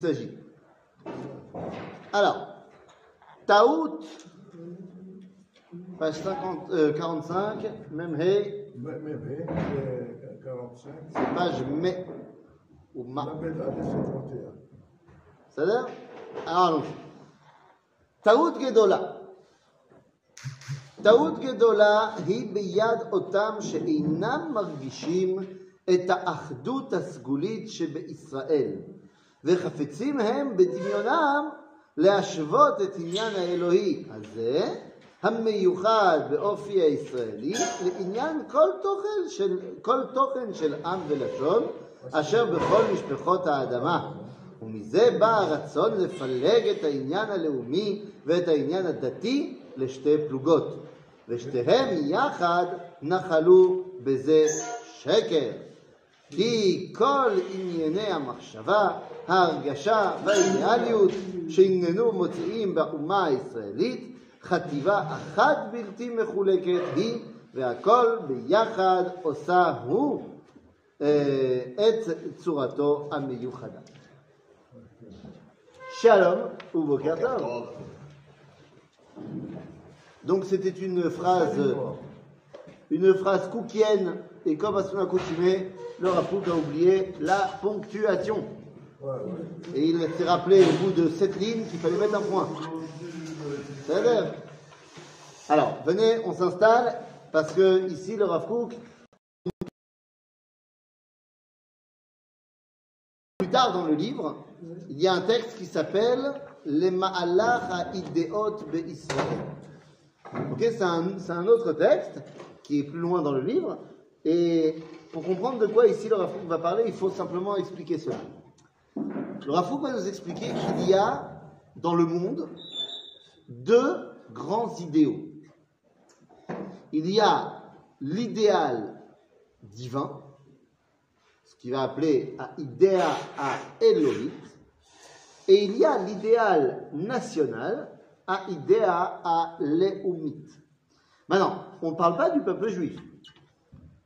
s'agit. Alors, Taout, page 50, euh, 45, même hey, Mais, mais, mais, euh, 45, page me ou ma. la médaille, c'est 31. בסדר? אמרנו. טעות גדולה. טעות גדולה היא ביד אותם שאינם מרגישים את האחדות הסגולית שבישראל, וחפצים הם בדמיונם להשוות את עניין האלוהי הזה, המיוחד באופי הישראלי, לעניין כל תוכן של, כל תוכן של עם ולשון, אשר בכל משפחות האדמה. ומזה בא הרצון לפלג את העניין הלאומי ואת העניין הדתי לשתי פלוגות, ושתיהם יחד נחלו בזה שקר. כי כל ענייני המחשבה, ההרגשה והאידיאליות שעניינו מוציאים באומה הישראלית, חטיבה אחת בלתי מחולקת היא, והכל ביחד עושה הוא אה, את צורתו המיוחדה. Shalom ou Boker Tov. Donc c'était une phrase, une phrase koukienne, et comme à son accoutumé, le Rafouk a oublié la ponctuation. Et il s'est rappelé au bout de sept lignes qu'il fallait mettre un point. Alors, venez, on s'installe, parce que ici, le Rafouk, plus tard dans le livre, il y a un texte qui s'appelle Les Ma'alach Ha'iddeot Be'Israël. Ok, c'est un autre texte qui est plus loin dans le livre. Et pour comprendre de quoi ici le Rafouk va parler, il faut simplement expliquer cela. Le Rafouk va nous expliquer qu'il y a dans le monde deux grands idéaux. Il y a l'idéal divin, ce qu'il va appeler à idéa à Elohit, et il y a l'idéal national à idéa à Léoumit. Maintenant, on ne parle pas du peuple juif.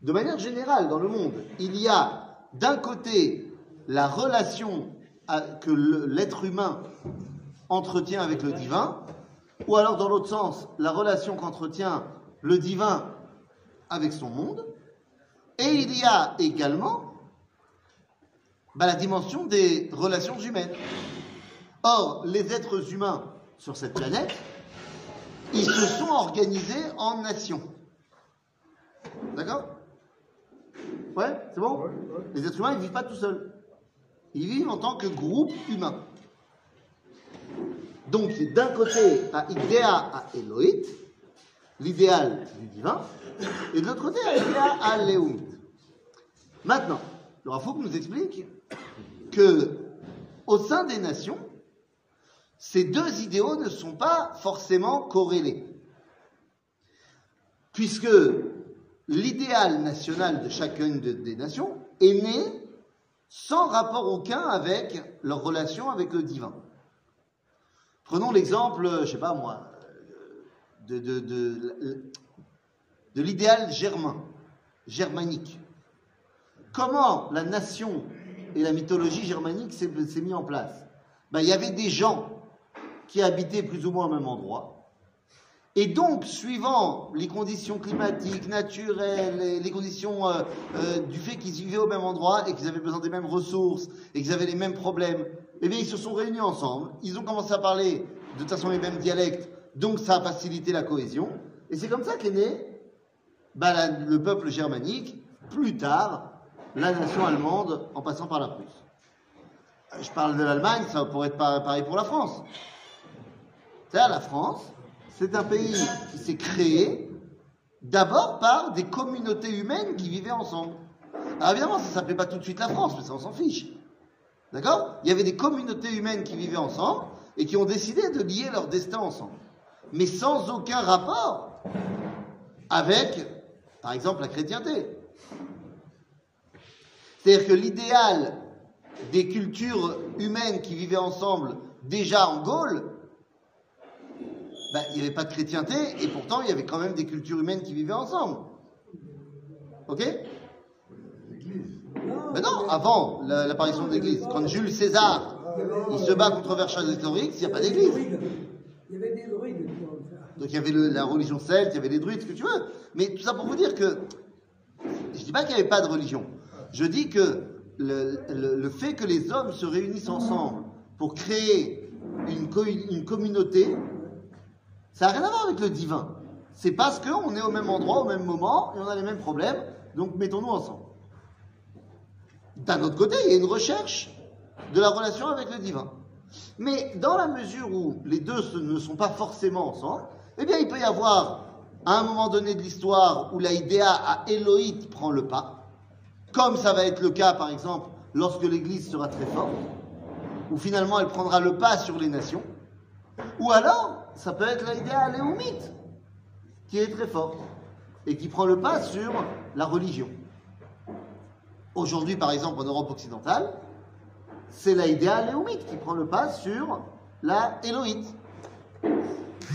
De manière générale, dans le monde, il y a d'un côté la relation que l'être humain entretient avec le divin, ou alors dans l'autre sens, la relation qu'entretient le divin avec son monde, et il y a également bah, la dimension des relations humaines. Or, les êtres humains sur cette planète, ils se sont organisés en nations. D'accord? Ouais, c'est bon? Ouais, ouais. Les êtres humains, ils vivent pas tout seuls. Ils vivent en tant que groupe humain. Donc, c'est d'un côté à Idéa à Elohit, l'idéal du divin, et de l'autre côté à Idéa à Léoumit. Maintenant, le Rafouk nous explique que au sein des nations, ces deux idéaux ne sont pas forcément corrélés. Puisque l'idéal national de chacune de- des nations est né sans rapport aucun avec leur relation avec le divin. Prenons l'exemple, je sais pas moi, de, de, de, l'idéal germanique. Comment la nation et la mythologie germanique s'est s'est mis en place? Ben, Il y avait des gens qui habitaient plus ou moins au même endroit. Et donc, suivant les conditions climatiques, naturelles, les, conditions euh, euh, du fait qu'ils vivaient au même endroit et qu'ils avaient besoin des mêmes ressources et qu'ils avaient les mêmes problèmes, eh bien, ils se sont réunis ensemble. Ils ont commencé à parler de toute façon les mêmes dialectes, donc ça a facilité la cohésion. Et c'est comme ça qu'est né bah, le peuple germanique, plus tard, la nation allemande, en passant par la Prusse. Euh, Je parle de l'Allemagne, ça pourrait être pa- pareil pour la France. C'est-à-dire la France, c'est un pays qui s'est créé d'abord par des communautés humaines qui vivaient ensemble. Alors évidemment, ça ne s'appelait pas tout de suite la France, mais ça on s'en fiche. D'accord? Il y avait des communautés humaines qui vivaient ensemble et qui ont décidé de lier leur destin ensemble. Mais sans aucun rapport avec, par exemple, la chrétienté. C'est-à-dire que l'idéal des cultures humaines qui vivaient ensemble déjà en Gaule, ben, il n'y avait pas de chrétienté et pourtant il y avait quand même des cultures humaines qui vivaient ensemble. Ok? L'église. Mais non, avant la- l'apparition de l'Église, quand Jules César Il se bat contre Vercingétorix, il n'y a pas d'église. Il y avait des druides. Donc il y avait le- la religion celte, il y avait les druides, ce que tu veux. Mais tout ça pour vous dire que je dis pas qu'il n'y avait pas de religion. Je dis que le, le- le fait que les hommes se réunissent ensemble pour créer une, co- une communauté, ça n'a rien à voir avec le divin. C'est parce qu'on est au même endroit, au même moment, et on a les mêmes problèmes, donc mettons-nous ensemble. D'un autre côté, il y a une recherche de la relation avec le divin. Mais dans la mesure où les deux ne sont pas forcément ensemble, eh bien, il peut y avoir, à un moment donné de l'histoire, où la idéa à Elohit prend le pas, comme ça va être le cas, par exemple, lorsque l'Église sera très forte, où finalement elle prendra le pas sur les nations, ou alors, ça peut être la idéa léomite, qui est très forte, et qui prend le pas sur la religion. Aujourd'hui, par exemple, en Europe occidentale, c'est la qui prend le pas sur la éloïte.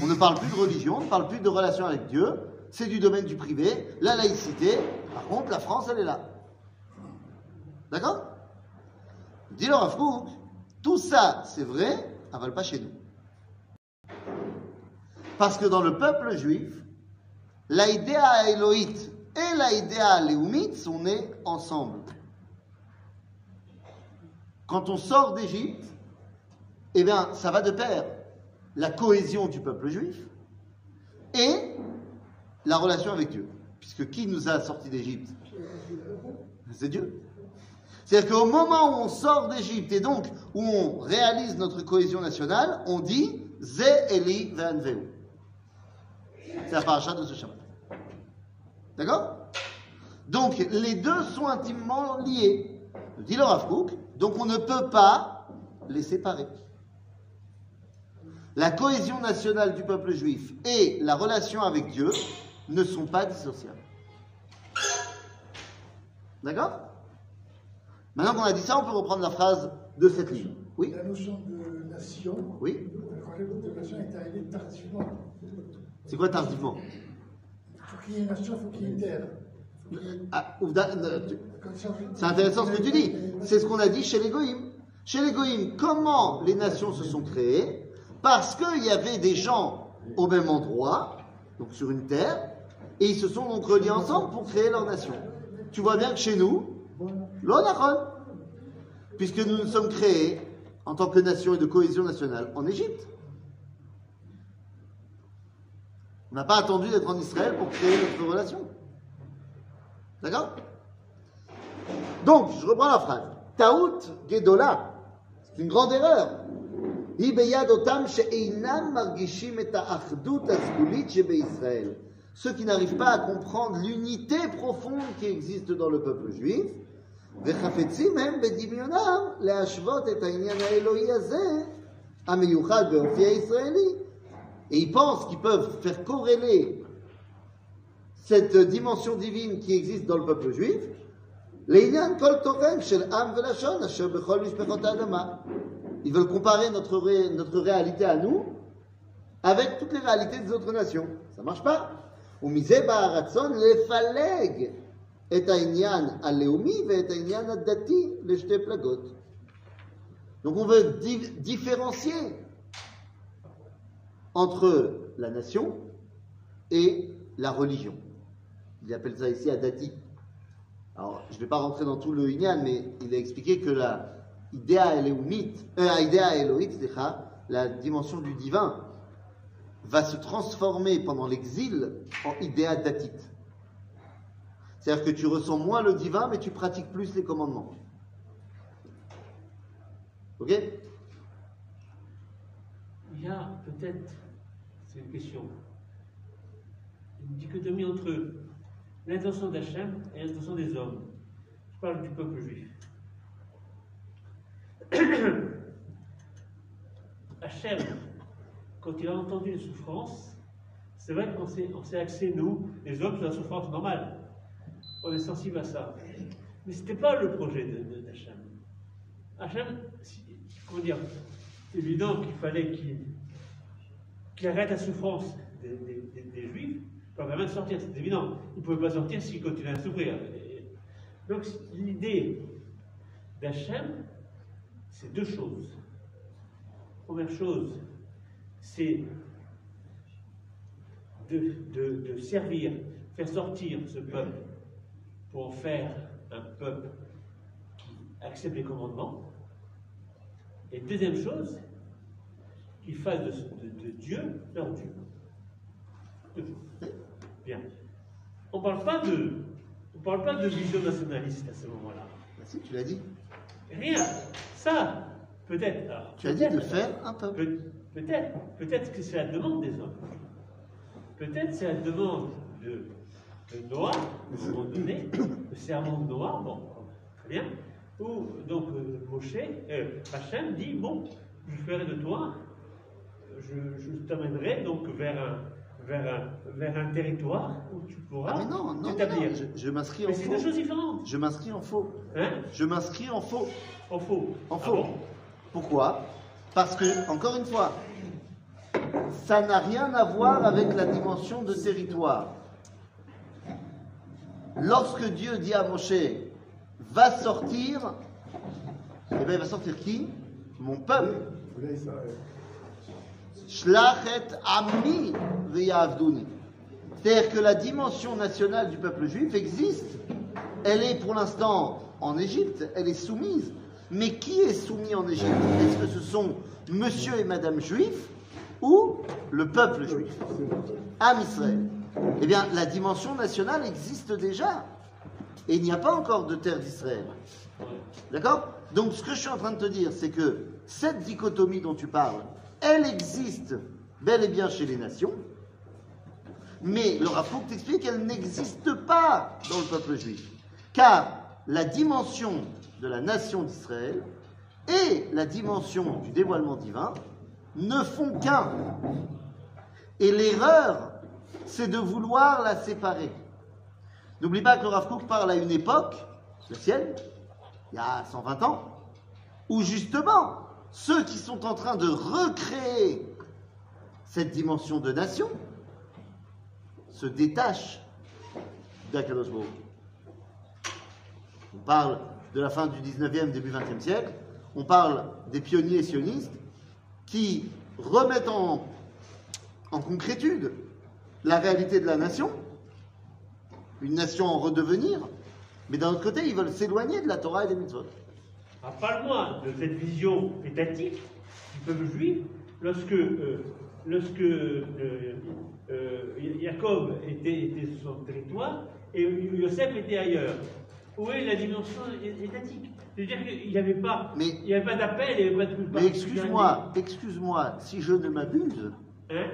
On ne parle plus de religion, on ne parle plus de relation avec Dieu, c'est du domaine du privé, la laïcité. Par contre, la France, elle est là. D'accord? Dis leur à tout ça, c'est vrai, avale pas chez nous. Parce que dans le peuple juif, la idéa éloïte et la idéa léomite sont nées ensemble. Quand on sort d'Égypte, eh bien, ça va de pair la cohésion du peuple juif et la relation avec Dieu. Puisque qui nous a sortis d'Égypte? C'est Dieu. C'est-à-dire qu'au moment où on sort d'Égypte et donc où on réalise notre cohésion nationale, on dit Ze Eli Ve'anveu. C'est la paracha de ce Shabbat. D'accord? Donc les deux sont intimement liés. Dit le Rav Kook, donc on ne peut pas les séparer. La cohésion nationale du peuple juif et la relation avec Dieu ne sont pas dissociables. D'accord? Maintenant qu'on a dit ça, on peut reprendre la phrase de cette ligne. Oui? La notion de nation, Oui le concept de nation est arrivé tardivement. C'est quoi tardivement Pour qu'il y ait une nation, il faut qu'il y ait une terre. Ah, C'est intéressant ce que tu dis. C'est ce qu'on a dit chez les Goïms. Chez les Goïms, comment les nations se sont créées Parce qu'il y avait des gens au même endroit, donc sur une terre, et ils se sont donc reliés ensemble pour créer leur nation. Tu vois bien que chez nous, l'Onachon, puisque nous nous sommes créés en tant que nation et de cohésion nationale en Égypte. On n'a pas attendu d'être en Israël pour créer notre relation. D'accord donc, je reprends la phrase. Taout Gedola, c'est une grande erreur. היא ביד אותם שאינם מרגישים את האחדות הסגולית שבישראל. Ceux qui n'arrivent pas à comprendre l'unité profonde qui existe dans le peuple juif, וחפצים הם בדמיונם להשוות את העניין האלוהי הזה, המיוחד באופי הישראלי. et ils pensent qu'ils peuvent faire corréler cette dimension divine qui existe dans le peuple juif, ils veulent comparer notre, notre réalité à nous avec toutes les réalités des autres nations. Ça ne marche pas. Donc on veut différencier entre la nation et la religion. Il appelle ça ici adati. Alors, je ne vais pas rentrer dans tout le Inyan, mais il a expliqué que la idéa élohite, euh, la dimension du divin, va se transformer pendant l'exil en idéa datite. C'est-à-dire que tu ressens moins le divin, mais tu pratiques plus les commandements. Ok? Il y a peut-être, une question, une dichotomie entre l'intention d'Hachem et l'intention des hommes. Je parle du peuple juif. Hachem, quand il a entendu les souffrances, c'est vrai qu'on s'est, axé, nous, les hommes, sur la souffrance normale. On est sensible à ça. Mais ce n'était pas le projet d'Hachem. Hachem, comment dire, c'est évident qu'il fallait qu'il, qu'il arrête la souffrance des, des- des- des Juifs pour vraiment sortir. C'est évident. Il ne pouvait pas sortir s'il continuait à souffrir. Donc l'idée d'Hachem, c'est deux choses. première chose, c'est de, de- de servir, faire sortir ce peuple pour en faire un peuple qui accepte les commandements. Et deuxième chose, qu'ils fassent de, de- de Dieu leur Dieu. Bien. On ne parle pas de, on parle pas de vision nationaliste à ce moment-là. Bah si, tu l'as dit. Rien. Ça, peut-être. Tu as dit de faire un peuple. Peut- Peut-être, peut-être que c'est la demande des hommes. Peut-être c'est la demande de, de Noah, à un moment donné, le serment de Noah, bon, très bien, où donc euh, Moshe, euh, Hachem dit, bon, je ferai de toi, je, je t'amènerai donc vers un, vers, un, vers un territoire où tu pourras Ah mais non, non, non, t'établir. non, je, je m'inscris en Mais c'est faux. deux choses différentes. Je m'inscris en faux. Hein Je m'inscris en faux. En faux. En Ah faux. bon Pourquoi? Parce que, encore une fois, ça n'a rien à voir avec la dimension de territoire. Lorsque Dieu dit à Moshe, va sortir, eh bien il va sortir qui? Mon peuple. Ami. C'est-à-dire que la dimension nationale du peuple juif existe. Elle est pour l'instant en Égypte, elle est soumise. Mais qui est soumis en Égypte? Est-ce que ce sont monsieur et madame juifs ou le peuple juif? Am Israël. Eh bien, la dimension nationale existe déjà. Et il n'y a pas encore de terre d'Israël. D'accord? Donc, ce que je suis en train de te dire, c'est que cette dichotomie dont tu parles, elle existe bel et bien chez les nations, mais le Rav Kook t'explique qu'elle n'existe pas dans le peuple juif. Car la dimension de la nation d'Israël et la dimension du dévoilement divin ne font qu'un. Et l'erreur, c'est de vouloir la séparer. N'oublie pas que le Rav parle à une époque, la sienne, il y a 120 ans, où justement, ceux qui sont en train de recréer cette dimension de nation se détachent d'Akadosh. On parle de la fin du 19e, début 20e siècle, on parle des pionniers sionistes qui remettent en, en concrétude la réalité de la nation, une nation en redevenir, mais d'un autre côté, ils veulent s'éloigner de la Torah et des mitzvot. Ah, Parle-moi de cette vision étatique du peuple juif lorsque, euh, lorsque euh, euh, Jacob était, était sur son territoire et Yosef était ailleurs. Où est la dimension étatique? C'est-à-dire qu'il n'y avait pas, Mais- il n'y avait pas d'appel, il n'y avait pas de. Mais excuse-moi, excuse-moi, si je ne m'abuse, Hein?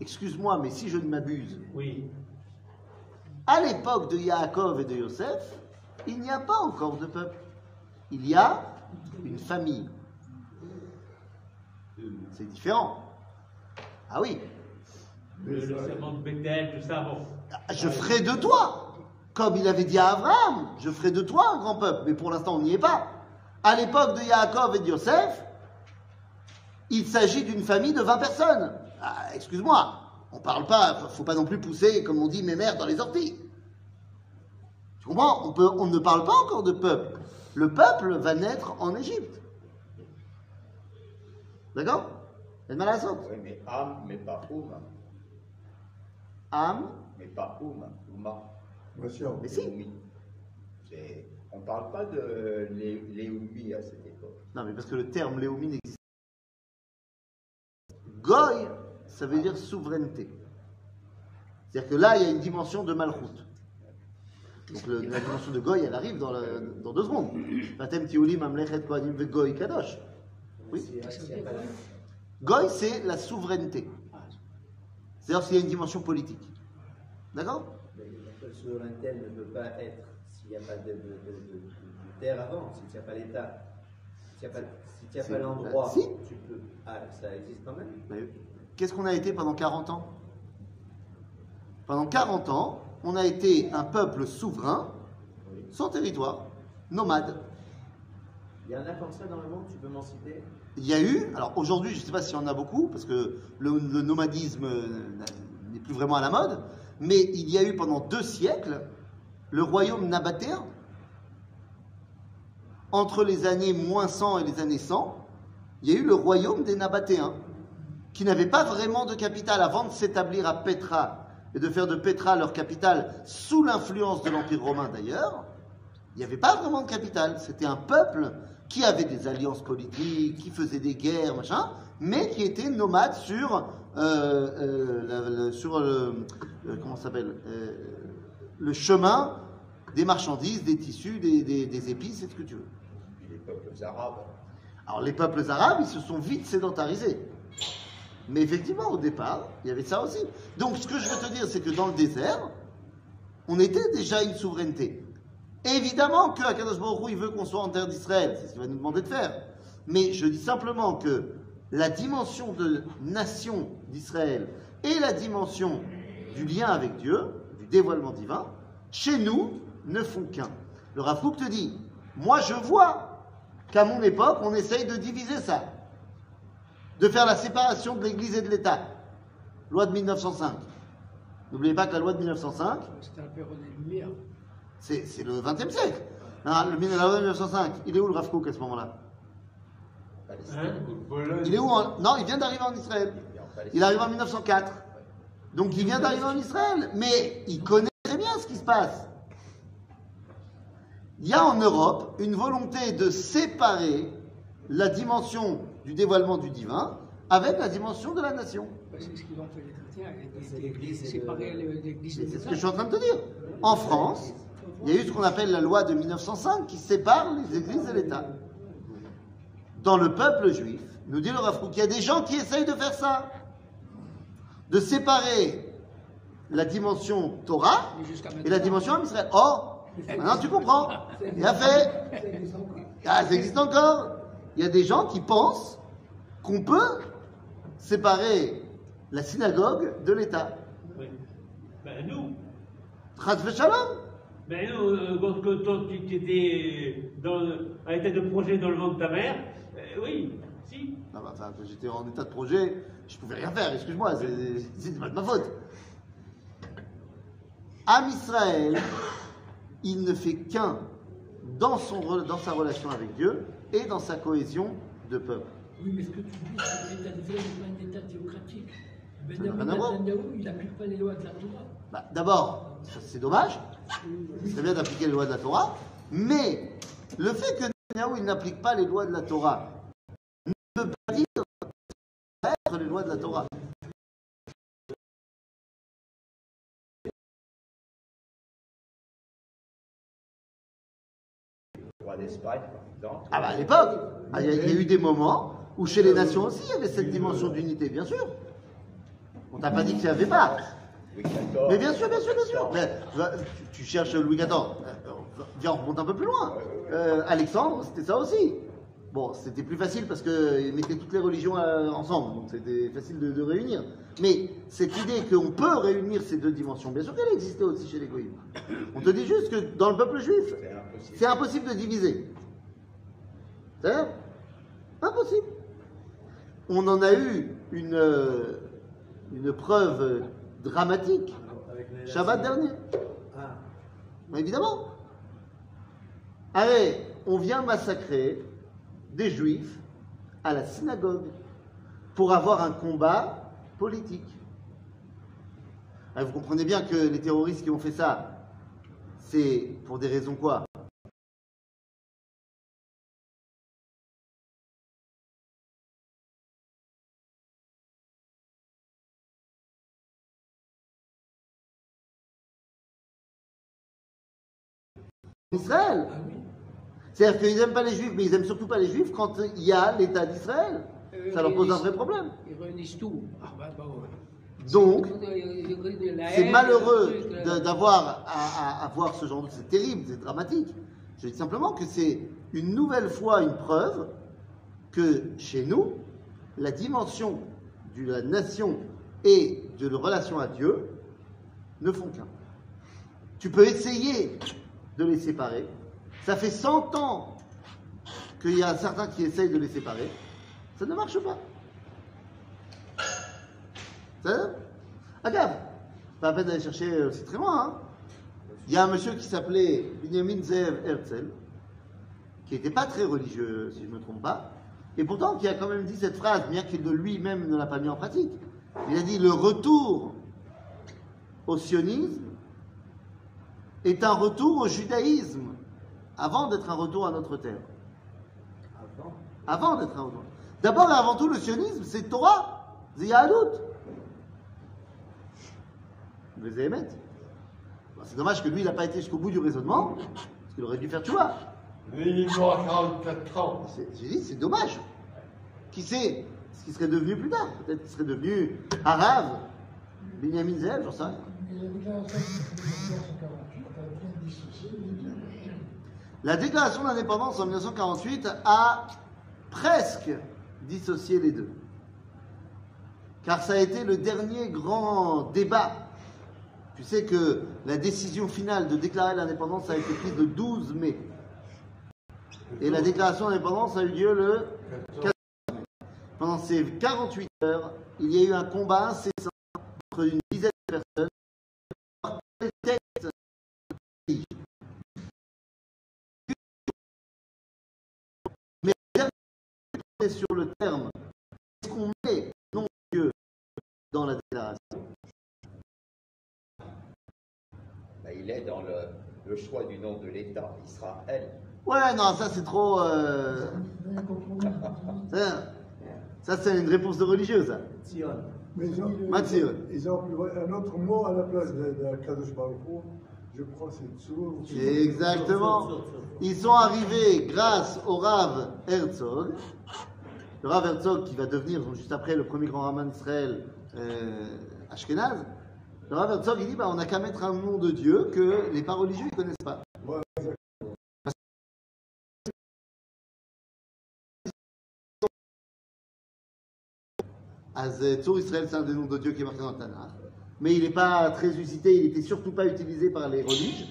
excuse-moi, mais si je ne m'abuse, Oui. à l'époque de Yaakov et de Yosef, il n'y a pas encore de peuple. Il y a une famille. C'est différent. Ah oui, Le, le serment de Bethel, tout ça, bon. je ferai de toi, comme il avait dit à Abraham, je ferai de toi un grand peuple, mais pour l'instant on n'y est pas. À l'époque de Yaakov et de Yosef, il s'agit d'une famille de 20 personnes. Ah, Excuse-moi, on parle pas, faut pas non plus pousser, comme on dit, mes mères dans les orties. Tu comprends? On, peut, on ne parle pas encore de peuple. Le peuple va naître en Égypte. D'accord? El Malasot. Oui, mais âme, mais pas Ouma. Am, Mais pas Ouma. Ouma. Nation. mais si. Léoumi. C'est- On ne parle pas de Lé- Léoumi à cette époque. Non, mais parce que le terme Léomi n'existe pas. Goy, ça veut dire souveraineté. C'est-à-dire que là, il y a une dimension de malchoute. Donc le- la dimension de Goy, elle arrive dans, le- dans deux secondes. Vatem tiuli mamlechet kohanim vegoy kadosh. Oui. Goy, c'est la souveraineté. C'est-à-dire qu'il y a une dimension politique. D'accord? Mais La souveraineté ne peut pas être s'il n'y a pas de, de- de- de- de terre avant, s'il n'y a pas l'État, s'il n'y a pas, s'il a l'endroit, si. tu peux. Ah, ça existe quand même? Qu'est-ce qu'on a été pendant 40 ans? Pendant 40 ans, on a été un peuple souverain, sans territoire, nomade. Il y en a comme ça dans le monde, tu peux m'en citer? Il y a eu, alors aujourd'hui, je ne sais pas s'il y en a beaucoup, parce que le, le nomadisme n'est plus vraiment à la mode, mais il y a eu pendant deux siècles le royaume nabatéen. Entre les années moins 100 et les années 100, il y a eu le royaume des Nabatéens, qui n'avaient pas vraiment de capitale avant de s'établir à Petra et de faire de Petra leur capitale sous l'influence de l'Empire romain d'ailleurs. Il n'y avait pas vraiment de capitale. C'était un peuple qui avait des alliances politiques, qui faisait des guerres, machin, mais qui était nomade sur, euh, euh, la- la- sur le, le- comment s'appelle, euh, le chemin des marchandises, des tissus, des, des- des épices, et ce que tu veux. Puis les peuples arabes. Alors les peuples arabes, ils se sont vite sédentarisés. Mais effectivement, au départ, il y avait ça aussi. Donc ce que je veux te dire, c'est que dans le désert, on était déjà une souveraineté. Évidemment que Akadosh il veut qu'on soit en terre d'Israël, c'est ce qu'il va nous demander de faire. Mais je dis simplement que la dimension de nation d'Israël et la dimension du lien avec Dieu, du dévoilement divin, chez nous, ne font qu'un. Le Rav te dit, moi je vois qu'à mon époque, on essaye de diviser ça, de faire la séparation de l'Église et de l'État. Loi de 1905. N'oubliez pas que la loi de 1905, C'était la période des Lumières. c'est le XXe siècle. Hein, le, la loi de 1905, il est où le Rav Kook à ce moment-là? Palestine. Hein? Il est où en- Non, il vient d'arriver en Israël. Il arrive en 1904. Donc il vient d'arriver en Israël. Mais il connaît très bien ce qui se passe. Il y a en Europe une volonté de séparer la dimension du dévoilement du divin avec la dimension de la nation. C'est ce qu'ils ont fait les chrétiens. C'est l'Église l'Église ce que je suis en train de te dire. En France, il y a eu ce qu'on appelle la loi de 1905 qui sépare les églises et l'État. Dans le peuple juif, nous dit le Rav Kook, il y a des gens qui essayent de faire ça. De séparer la dimension Torah et la dimension Am Israël. Oh, maintenant tu comprends. Il a fait. ça existe encore. Ah, ça existe encore. Il y a des gens qui pensent qu'on peut séparer la synagogue de l'État. Oui. Ben nous, Chas v'shalom. ben nous, euh, quand, tu étais dans, à état de projet dans le ventre de ta mère, euh, oui, si. Non, bah, enfin, j'étais en état de projet, je pouvais rien faire, excuse-moi, c'est- pas de ma faute. Am Israël, il ne fait qu'un dans, son dans sa relation avec Dieu et dans sa cohésion de peuple. Oui, mais ce que tu dis, c'est que l'État d'Israël n'est pas un État théocratique. Benjamin. Netanyahu, il n'applique pas les lois de la Torah. Bah, D'abord, c'est dommage, c'est bien d'appliquer les lois de la Torah, mais le fait que Netanyahu il n'applique pas les lois de la Torah ne veut pas dire être les lois de la Torah. Roi d'Espagne, par exemple. Ah bah à l'époque, ah, il y, a- eu des moments où chez les nations aussi il y avait cette dimension d'unité, bien sûr. On t'a pas dit qu'il n'y avait pas. Louis XIV. Mais bien sûr, bien sûr, bien sûr. Mais, tu, cherches Louis XIV. Euh, Viens, on remonte un peu plus loin. Euh, Alexandre, c'était ça aussi. Bon, c'était plus facile parce qu'ils mettaient toutes les religions euh, ensemble, donc c'était facile de, de réunir. Mais cette idée qu'on peut réunir ces deux dimensions, bien sûr qu'elle existait aussi chez les Goïms. On te dit juste que dans le peuple juif, C'est impossible. de diviser. C'est impossible. On en a eu une, euh, une preuve dramatique Avec les Shabbat dernier. Ah, Évidemment. Allez, on vient massacrer des juifs à la synagogue pour avoir un combat politique. Ah, vous comprenez bien que les terroristes qui ont fait ça, c'est pour des raisons quoi? Israël. Ah. C'est-à-dire qu'ils n'aiment pas les juifs, mais ils n'aiment surtout pas les juifs quand il y a l'État d'Israël. Euh, Ça leur pose un vrai problème. Ils réunissent tout. Ah, bah, bah. Donc, c'est malheureux euh, d'avoir à, à- à voir ce genre de... C'est terrible, c'est dramatique. Je dis simplement que c'est une nouvelle fois une preuve que chez nous, la dimension de la nation et de la relation à Dieu ne font qu'un. Tu peux essayer de les séparer. Ça fait 100 ans qu'il y a certains qui essayent de les séparer. Ça ne marche pas. Ça Regarde, pas la peine d'aller chercher aussi très loin. hein. Il y a un monsieur qui s'appelait Benjamin Zev Herzl, qui n'était pas très religieux, si je ne me trompe pas, Et pourtant, qui a quand même dit cette phrase, bien qu'il de lui-même ne l'a pas mis en pratique. Il a dit le retour au sionisme est un retour au judaïsme, avant d'être un retour à notre terre. Avant. Avant d'être un retour. D'abord et avant tout, le sionisme, c'est Torah. Vous les mettre. C'est dommage que lui, il n'a pas été jusqu'au bout du raisonnement, parce qu'il aurait dû faire tu vois. Mais il à 44 ans. C'est- J'ai dit, c'est dommage. Qui sait ce qu'il serait devenu plus tard? Peut-être qu'il serait devenu Arabe, Benjamin Zeb, j'en sais rien. La déclaration d'indépendance en 1948 a presque dissocié les deux. Car ça a été le dernier grand débat. Tu sais que la décision finale de déclarer l'indépendance a été prise le 12 mai. Et la déclaration d'indépendance a eu lieu le 14 mai. Pendant ces 48 heures, il y a eu un combat incessant entre une dizaine de personnes. Sur le terme, est-ce qu'on met le nom de Dieu dans la déclaration? Bah, il est dans le, le choix du nom de l'État, Israël. Ouais, non, ça c'est trop. euh, ça, ça, c'est une réponse de religieux, ça. Sion. Mais ils ont, Mathieu. ils ont un autre mot à la place de, de la Kadosh Baruch. Je crois que c'est Tsur. Exactement. Ils sont arrivés grâce au Rav Herzog. Le Rav Herzog qui va devenir juste après le premier grand rabbin d'Israël, euh, Ashkenaz. Le Rav Herzog, il dit bah, on n'a qu'à mettre un nom de Dieu que les pas religieux ne connaissent pas. Az Tzur Israël, c'est un des noms de Dieu qui est marqué dans le Tanakh. Mais il n'est pas très usité, il n'était surtout pas utilisé par les religieux.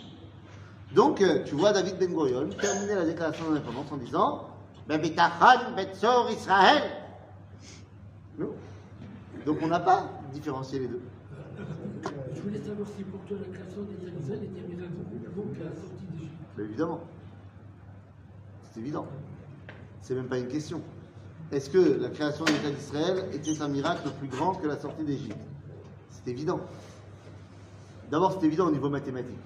Donc, euh, tu vois David Ben Gurion terminer la déclaration d'indépendance en disant Ben Betachan Betzor Israël. Non. Donc, on n'a pas différencié les deux. Je voulais savoir si pour toi la création des Israël était que la sortie d'Égypte. Mais évidemment. C'est évident. C'est même pas une question. Est-ce que la création de l'État d'Israël était un miracle plus grand que la sortie d'Égypte? C'est évident. D'abord, c'est évident au niveau mathématique.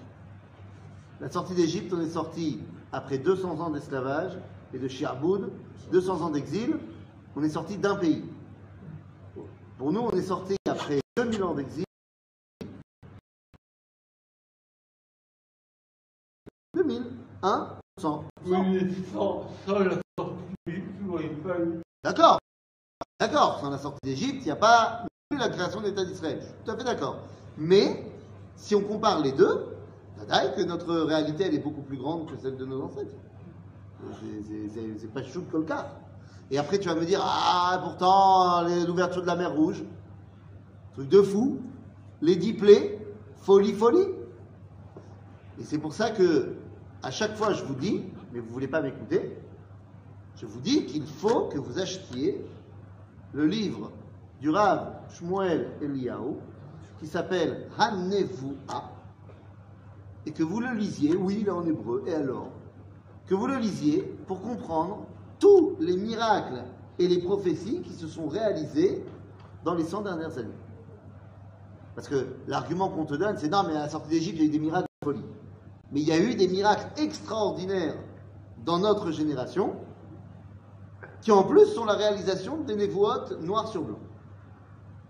La sortie d'Égypte, on est sorti après 200 ans d'esclavage et de Shiarboud, 200 ans d'exil, on est sorti d'un pays. Pour nous, on est sorti après 2000 ans d'exil. 2000, 1, 100. Oui, sans, sans la sortie d'Égypte, il n'aurait pas eu. D'accord. D'accord. Sans la sortie d'Égypte, il n'y a pas eu la création de l'État d'Israël. Je suis tout à fait d'accord. Mais, si on compare les deux, que notre réalité, elle est beaucoup plus grande que celle de nos ancêtres. C'est- pas chou que le cas. Et après, tu vas me dire, ah, pourtant, l'ouverture de la mer Rouge, truc de fou, les dix plaies, folie, folie. Et c'est pour ça que, à chaque fois, je vous dis, mais vous voulez pas m'écouter, je vous dis qu'il faut que vous achetiez le livre du Rav Shmuel Eliyahu qui s'appelle Hanevua et que vous le lisiez, oui, il est en hébreu, et alors? Que vous le lisiez pour comprendre tous les miracles et les prophéties qui se sont réalisés dans les 100 dernières années. Parce que l'argument qu'on te donne, c'est non, mais à la sortie d'Égypte, il y a eu des miracles de folie. Mais il y a eu des miracles extraordinaires dans notre génération qui en plus sont la réalisation des névotes noir sur blanc.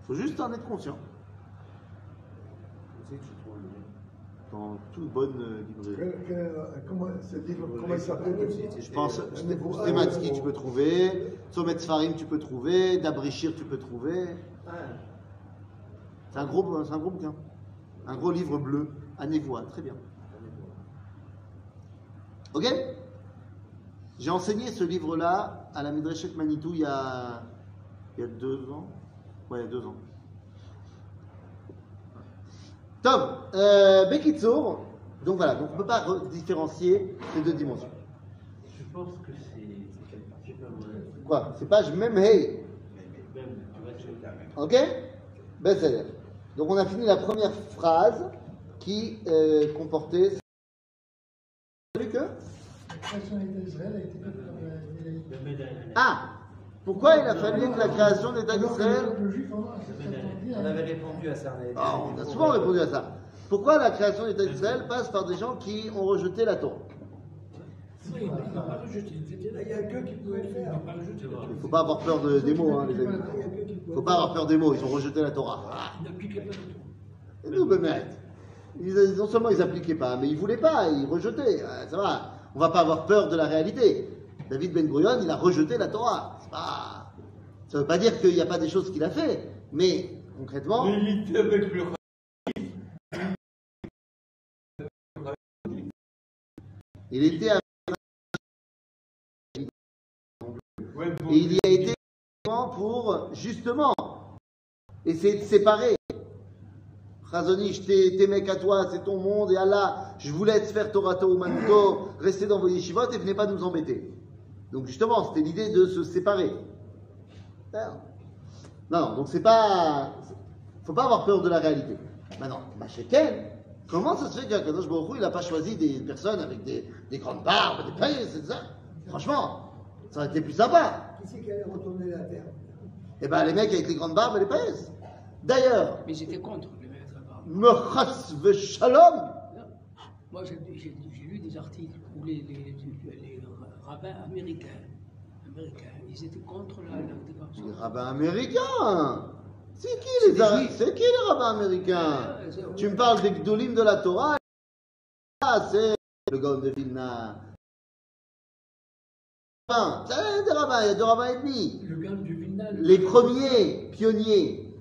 Il faut juste en être conscient. Dans toute bonne euh, librairie. Quel- comment, il s'appelle Je pense, Strematsky, tu peux trouver, Somet Sfarim, tu peux trouver, Dabrichir, tu peux trouver. C'est un gros, c'est un gros bouquin. Un gros livre bleu, à Névois, très bien. Ok? J'ai enseigné ce livre-là à la Midrashet Manitou il y a, il y a deux ans. Ouais, il y a deux ans. Tom, euh, Bekitsour, donc voilà, donc on ne peut pas re- différencier ces deux dimensions. Je pense que c'est. c'est pas mal. Quoi C'est page même hey. Même, tu vois, tu vois. Ok? Ben c'est Donc on a fini la première phrase qui euh, comportait. Que? La création de l'État d'Israël a été faite par la- les- Le médaille. Ah Pourquoi il a fallu que la création d'État Alors que d'Israël le juif, on avait répondu à ça. on Ah, On a souvent répondu à ça. Pourquoi la création d'État d'Israël passe par des gens qui ont rejeté la Torah? Il n'a pas rejeté. c'était- Il y a que qui pouvaient le Il faire. Il ne faut pas avoir peur de- des mots, hein, les amis. Il ne faut pas avoir peur des mots, ils ont rejeté la Torah. Ah, Il n'appliquait pas le tout. et nous, ben, merde. Ils- non seulement ils n'appliquaient pas, mais ils ne voulaient pas, ils rejetaient. Ah, Ça va, on ne va pas avoir peur de la réalité. David Ben Gurion, il a rejeté la Torah. Pas- Ça ne veut pas dire qu'il n'y a pas des choses qu'il a fait, mais concrètement, Il était avec le il était à-. Et il y a été pour, justement, essayer de séparer. Chazonish, t'es t'es mec à toi, c'est ton monde, et Allah, je vous laisse faire Torato ou Manto, restez dans vos yeshivot et venez pas nous embêter. Donc justement, c'était l'idée de se séparer. Non, non, donc c'est pas. faut pas avoir peur de la réalité. Maintenant, Macheken, comment ça se fait qu'Akadosh Baruch il n'a pas choisi des personnes avec des, des grandes barbes, des pailles, c'est ça? Franchement, ça aurait été plus sympa. Qui c'est qui allait retourner la terre? Eh ben, les mecs avec les grandes barbes et les pailles. D'ailleurs, Mais j'étais contre le maître barbe. Mechas Veshalom, Moi, j'ai lu des articles où les, les- les rabbins américains, américains, ils étaient contre la, la déclaration. les rabbins américains. C'est qui les, c'est qui les rabbins américains Tu me parles des Gdolim de la Torah Ah, c'est le Gaon de Vilna. C'est des rabbins, il y a deux rabbins et demi. Le Vilna. Les premiers pionniers,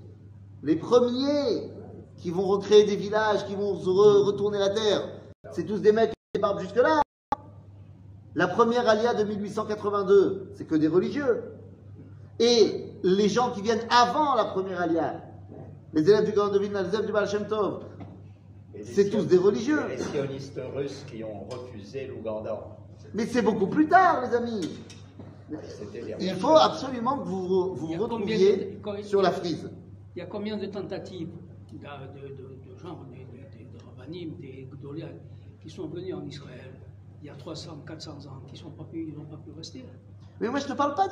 les premiers qui vont recréer des villages, qui vont se re- retourner la terre, c'est tous des mecs qui barbes jusque-là. La première alia de 1882, c'est que des religieux. Et les gens qui viennent avant la première alia, les élèves du Gaon de Vilna, les élèves du Baal Shem Tov, c'est tous des religieux. Les sionistes russes qui ont refusé l'Ouganda. Mais c'est beaucoup plus tard, les amis. Il faut absolument que vous vous retrouviez de- sur la frise. Il y a combien de tentatives de, de, de, de gens, des, des, des, des rabbinim, des gdolias, qui sont venus en Israël il y a 300, 400 ans, qui n'ont pas, pu- ils n'ont pas pu rester Mais moi, je ne te parle pas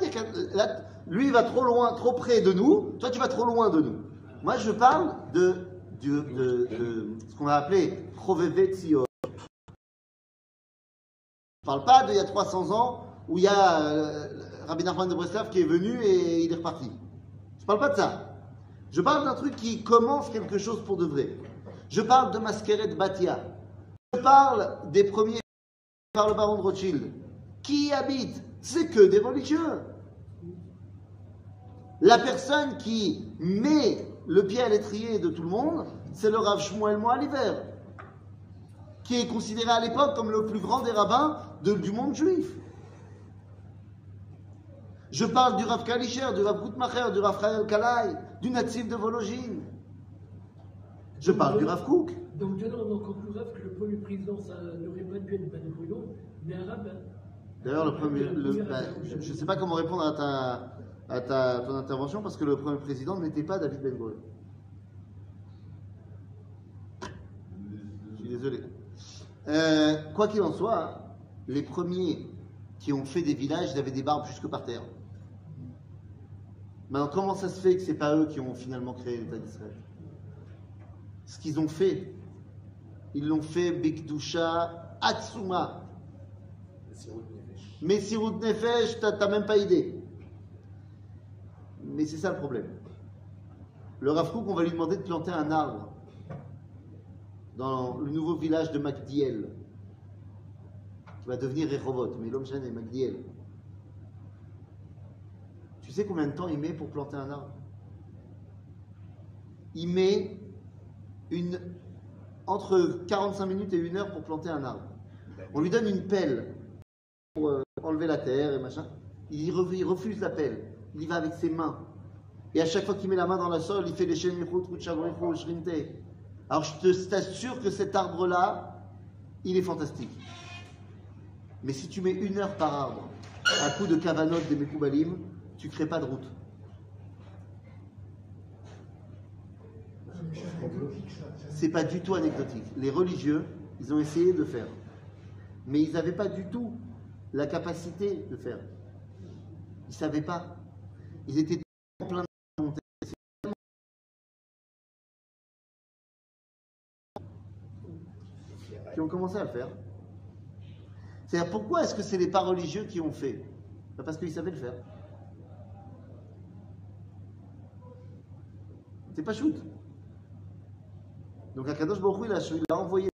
là, lui, il va trop loin, trop près de nous. Toi, tu vas trop loin de nous. Moi, je parle de, de, de- de ce qu'on va appeler Provevet Sion. Je ne parle pas d'il y a 300 ans où il y a euh, Rabbi Nachman de Breslav qui est venu et il est reparti. Je ne parle pas de ça. Je parle d'un truc qui commence quelque chose pour de vrai. Je parle de Maskeret Batia. Je parle des premiers par le baron de Rothschild. Qui y habite? C'est que des religieux. La personne qui met le pied à l'étrier de tout le monde, c'est le Rav Shmuel Moaliver, qui est considéré à l'époque comme le plus grand des rabbins du monde juif. Je parle du Rav Kalischer, du Rav Gutmacher, du Rav Chael Kalai, du Natsif de Vologine. Je parle du Rav Kook. Donc, de là, on en conclura que le premier président, ça n'aurait pas dû être Ben Gurion. D'ailleurs, le premier, bah, je ne sais pas comment répondre à ta, à ta ton intervention parce que le premier président n'était pas David Ben Gurion. Je suis désolé. Euh, quoi qu'il en soit, les premiers qui ont fait des villages, avaient des barbes jusque par terre. Maintenant, comment ça se fait que c'est pas eux qui ont finalement créé l'État d'Israël? Ce qu'ils ont fait, ils l'ont fait Bikdusha Atsuma. Mais si route Nefesh, t'as même pas idée. Mais c'est ça le problème. Le Rav Kook, on va lui demander de planter un arbre dans le nouveau village de Magdiel, qui va devenir Rehovot, mais l'homme est Magdiel. Tu sais combien de temps il met pour planter un arbre? Il met une, entre 45 minutes et une heure pour planter un arbre. On lui donne une pelle euh, enlever la terre et machin. Il, re- refuse la pelle. Il y va avec ses mains. Et à chaque fois qu'il met la main dans le sol, il fait kuchabrichu, shrinte. Alors je t'assure que cet arbre-là, il est fantastique. Mais si tu mets une heure par arbre, à coup de cavanote des Mekoubalim, tu crées pas de route. C'est pas du tout anecdotique. Les religieux, ils ont essayé de faire. Mais ils n'avaient pas du tout la capacité de faire. Ils ne savaient pas. Ils étaient en plein de tellement- qui ont commencé à le faire. C'est-à-dire, pourquoi est-ce que c'est les pas religieux qui ont fait? Ben, Parce qu'ils savaient le faire. C'est pas shoot. Donc Akadosh Baruch il a, il a envoyé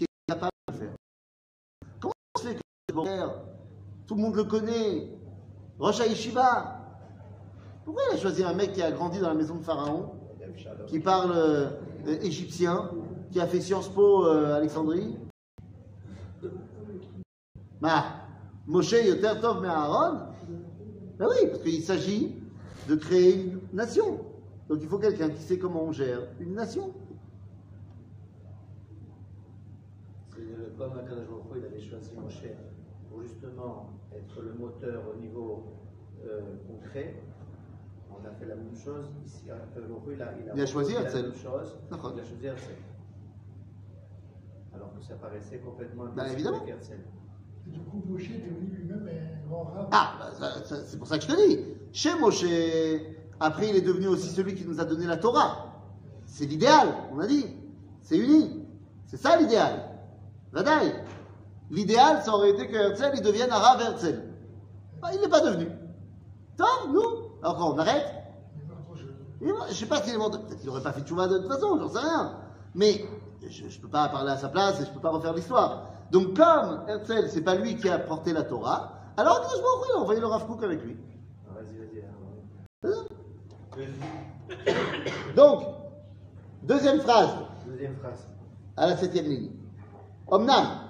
est capable de le faire. Comment ça se fait que ce Borer, tout le monde le connaît, Rosh Yeshiva Pourquoi il a choisi un mec qui a grandi dans la maison de Pharaon, qui parle euh, égyptien, qui a fait Sciences Po euh, Alexandrie? Bah, Moshe Yoter Tov Aaron. Ben oui, parce qu'il s'agit de créer une nation. Donc il faut quelqu'un qui sait comment on gère une nation. C'est il avait choisi Moshe pour justement être le moteur au niveau euh, concret. On a fait la même chose ici. Baruch Hu, il a, Il a choisi proposé Herzl. la même chose. Il a choisi Herzl. Alors que ça paraissait complètement Ben, impossible évidemment. avec Herzl. Et du coup, Moshe est devenu lui-même un grand rabbin. Ah, bah, c'est pour ça que je te dis. Chez Moshe, après il est devenu aussi celui qui nous a donné la Torah. C'est l'idéal, on a dit. C'est uni. C'est ça l'idéal. Vadaï. L'idéal, ça aurait été que Herzl, il devienne arabe Herzl. Bah, il n'est pas devenu. Tom, nous? Alors quand on arrête? Il est Je ne sais pas s'il est mort. Peut-être qu'il n'aurait pas fait Tchouva de toute façon, j'en sais rien. Mais je ne peux pas parler à sa place et je ne peux pas refaire l'histoire. Donc comme Herzl, c'est pas lui qui a porté la Torah, alors Dieu il a envoyé le Rav Kook avec lui. Ah, hein, hein? Donc, deuxième phrase. Deuxième phrase. À la septième ligne. Omnam.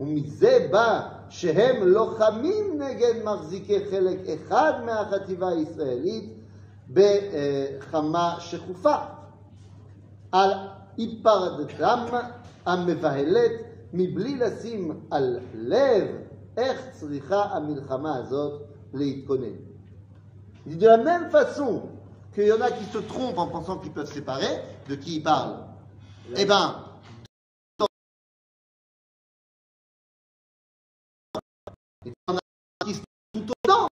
ומזה בא שהם לוחמים נגד מחזיקי חלק אחד מהחטיבה הישראלית בחמה שכופה. על היפרדתם המבהלת מבלי לשים על לב איך צריכה המלחמה הזאת להתכונן. Il dit de la même façon qu'il y en a qui se trompent en pensant qu'ils peuvent séparer, de qui il parle Eh ben, y en a qui se trompent tout autant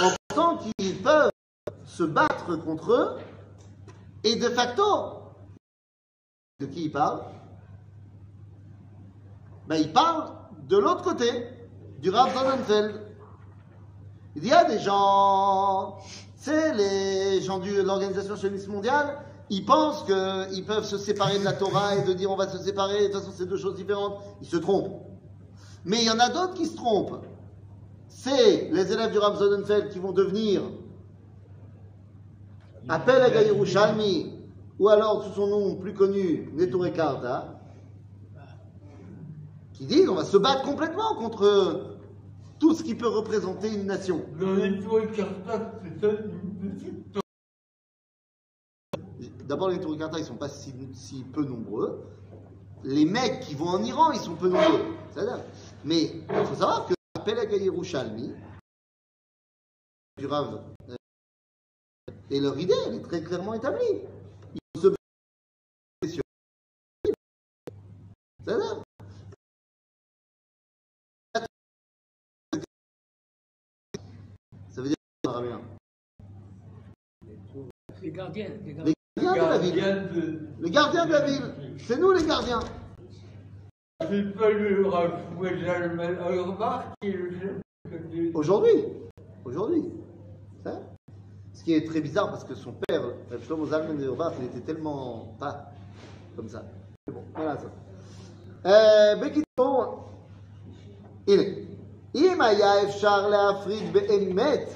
en pensant qu'ils peuvent se battre contre eux et de facto, de qui il parle ben, Il parle de l'autre côté, du Rav Sonnenfeld. Il y a des gens, c'est les gens de l'organisation sioniste mondiale, ils pensent qu'ils peuvent se séparer de la Torah et de dire on va se séparer, de toute façon c'est deux choses différentes. Ils se trompent. Mais il y en a d'autres qui se trompent. C'est les élèves du Rav Sonnenfeld qui vont devenir Appel à Yerushalmi, ou alors sous son nom plus connu, Neturei Karta, qui disent on va se battre complètement contre tout ce qui peut représenter une nation. D'abord, les Neturei Karta, ils sont pas si, si peu nombreux. Les mecs qui vont en Iran, ils sont peu nombreux. C'est-à-dire- Mais il faut savoir que Appel à Yerushalmi, du Rav et leur idée, elle est très clairement établie. Ils se sur C'est-à-dire Ça veut dire quoi Les gardiens, les gardiens de la ville. Les gardiens de la ville. C'est nous les gardiens. Aujourd'hui. Aujourd'hui. Ça Ce qui est très bizarre parce que son père, Rav Shlomo Zalman de Urbach, il était tellement pas comme ça. Mais bon, voilà ça. Euh, בקיצור, הנה, אם היה אפשר להפריד באמת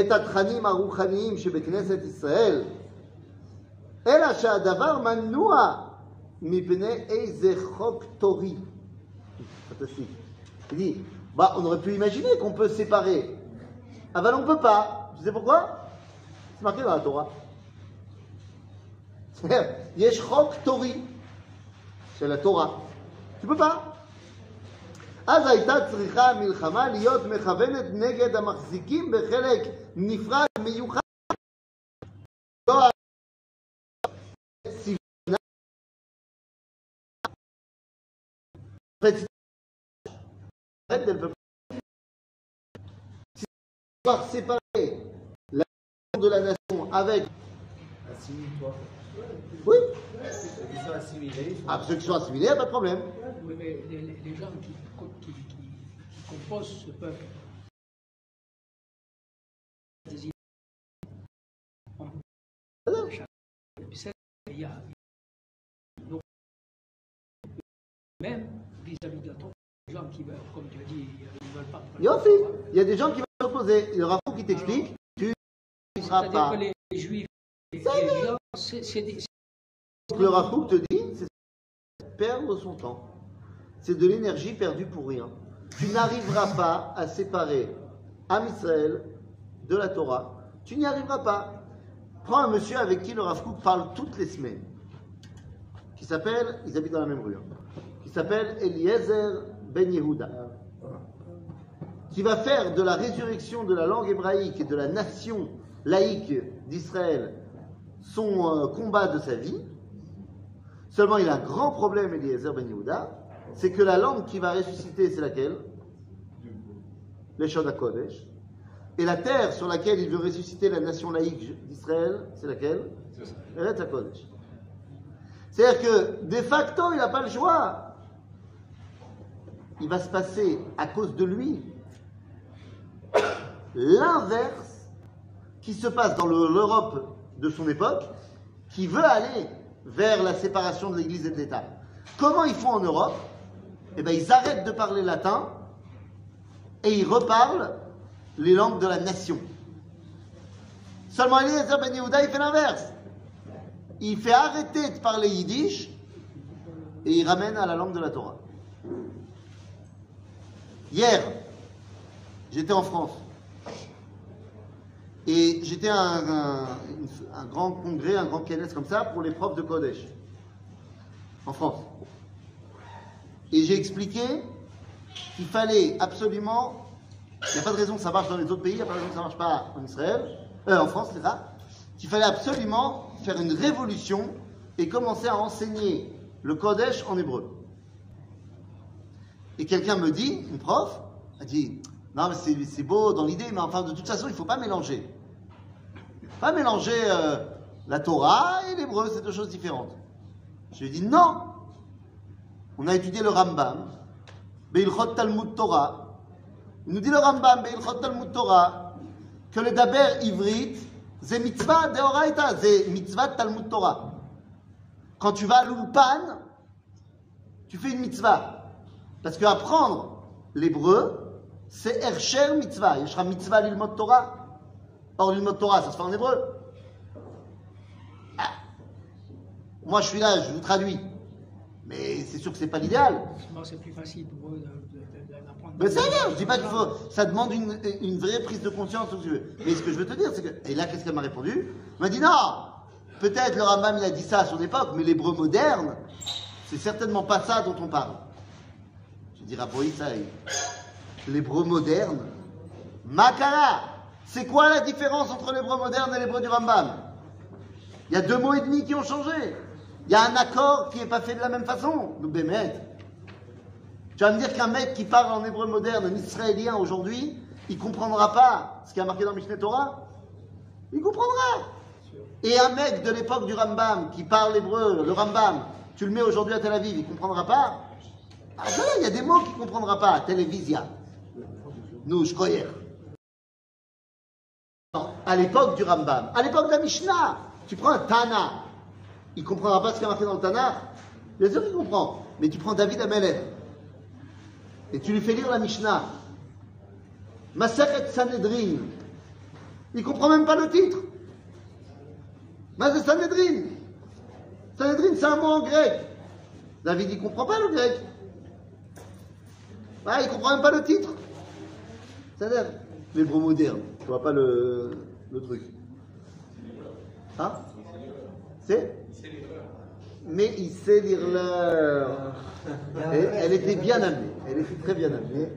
את התכנים הרוחניים שבכנסת ישראל, אלא שהדבר מנוע מפני איזה חוק תורי. Fantastique. Il dit, bah, on aurait pu imaginer qu'on peut séparer. Ah ben on peut pas. Tu sais pourquoi C'est marqué dans la Torah. Yesh chok tori. C'est la Torah. Tu peux pas. אז הייתה צריכה המלחמה להיות מכוונת נגד המחזיקים בחלק נפרד מיוחד. arrête de le Si pouvoir séparer la nation de la nation avec. Assimile-toi. Oui, Ceux qui sont assimilés, ah, ceux qui sont assimilés, pas de problème. Oui, mais les, les- gens qui, qui- qui- composent ce peuple, des et puis c'est- il y a, vis-à-vis de la les gens qui veulent, comme tu as dit, ils ne veulent pas. Il y a des gens qui vont s'opposer. Il y aura qui t'explique, tu ne seras pas. que les, juifs, les, gens, c'est des- le Rav Kook te dit, c'est perdre son temps. C'est de l'énergie perdue pour rien. Tu n'arriveras pas à séparer Am Israël de la Torah. Tu n'y arriveras pas. Prends un monsieur avec qui le Rav Kook parle toutes les semaines, qui s'appelle, ils habitent dans la même rue, hein, qui s'appelle Eliezer Ben Yehuda, qui va faire de la résurrection de la langue hébraïque et de la nation laïque d'Israël son euh, combat de sa vie. Seulement, il a un grand problème, Eliezer Ben Yehuda, c'est que la langue qui va ressusciter, c'est laquelle? Les Shod HaKodesh. Et la terre sur laquelle il veut ressusciter la nation laïque d'Israël, c'est laquelle? Eretz HaKodesh. C'est-à-dire que, de facto, il n'a pas le choix. Il va se passer, à cause de lui, l'inverse qui se passe dans le- l'Europe de son époque, qui veut aller vers la séparation de l'Église et de l'État. Comment ils font en Europe? Eh bien, ils arrêtent de parler latin et ils reparlent les langues de la nation. Seulement Eliezer Ben Yehuda, il fait l'inverse. Il fait arrêter de parler yiddish et il ramène à la langue de la Torah. Hier, j'étais en France. Et j'étais à un, grand congrès, un grand kenes comme ça pour les profs de Kodesh en France. Et j'ai expliqué qu'il fallait absolument, il n'y a pas de raison que ça marche dans les autres pays, il n'y a pas de raison que ça ne marche pas en Israël, euh, en France, c'est ça, qu'il fallait absolument faire une révolution et commencer à enseigner le Kodesh en hébreu. Et quelqu'un me dit, une prof, a dit, non mais c'est beau dans l'idée, mais enfin de toute façon il ne faut pas mélanger. Pas mélanger euh, la Torah et l'hébreu, c'est deux choses différentes. Je lui ai dit non. On a étudié le Rambam, Beilchot Talmud Torah. Il nous dit le Rambam, Beilchot Talmud Torah, que le daber ivrit, c'est mitzvah deoraita, c'est mitzvah Talmud Torah. Quand tu vas à l'ulpan, tu fais une mitzvah. Parce qu'apprendre l'hébreu, c'est Ersher mitzvah. Il y a mitzvah l'ilmot Torah. Or, l'ilmot Torah, ça se fait en hébreu. Ah. Moi, je suis là, je vous traduis. Mais c'est sûr que c'est pas l'idéal. Moi, c'est plus facile pour eux d'apprendre. Mais ça va, je dis pas qu'il faut. Ça demande une, une vraie prise de conscience, que. Mais ce que je veux te dire, c'est que. Et là, qu'est-ce qu'elle m'a répondu? Elle m'a dit non Peut-être le Rambam, il a dit ça à son époque, mais l'hébreu moderne, c'est certainement pas ça dont on parle. Ça, il- l'hébreu moderne, Makara C'est quoi la différence entre l'hébreu moderne et l'hébreu du Rambam? Il y a deux mots et demi qui ont changé. Il y a un accord qui n'est pas fait de la même façon. Nous, Bémet. Tu vas me dire qu'un mec qui parle en hébreu moderne, un israélien aujourd'hui, il comprendra pas ce qui a marqué dans Mishneh Torah? Il comprendra. Et un mec de l'époque du Rambam qui parle hébreu, le Rambam, tu le mets aujourd'hui à Tel Aviv, il comprendra pas Ah voilà, il y a des mots qu'il comprendra pas. Télévisia. Nous, je croyais. À l'époque du Rambam, à l'époque de la Mishnah, tu prends un Tana, il comprendra pas ce qui a marqué dans le Tana Bien sûr qu'il comprend. Mais tu prends David Amelech et tu lui fais lire la Mishnah. Maseret Sanhedrin. Il comprend même pas le titre. Maseret Sanhedrin. Sanhedrin, c'est un mot en grec. David, il comprend pas le grec. Ah, il comprend même pas le titre. C'est-à-dire, l'hébreu moderne. Tu vois pas le, truc Hein? C'est? Mais il sait lire l'heure. Elle était bien amenée. Elle était très bien amenée.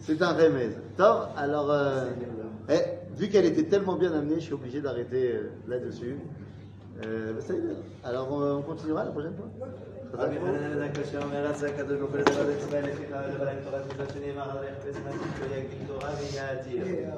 C'est un remède. Top, alors, euh, eh, vu qu'elle était tellement bien amenée, je suis obligé d'arrêter euh, là-dessus. Euh, est. Alors, on continuera la prochaine fois? هناك الشاملات تكاد بكل درجة تبان في خارج بلد تغذي تشني مع غير قسمة تشويك دكتورة بنياتية.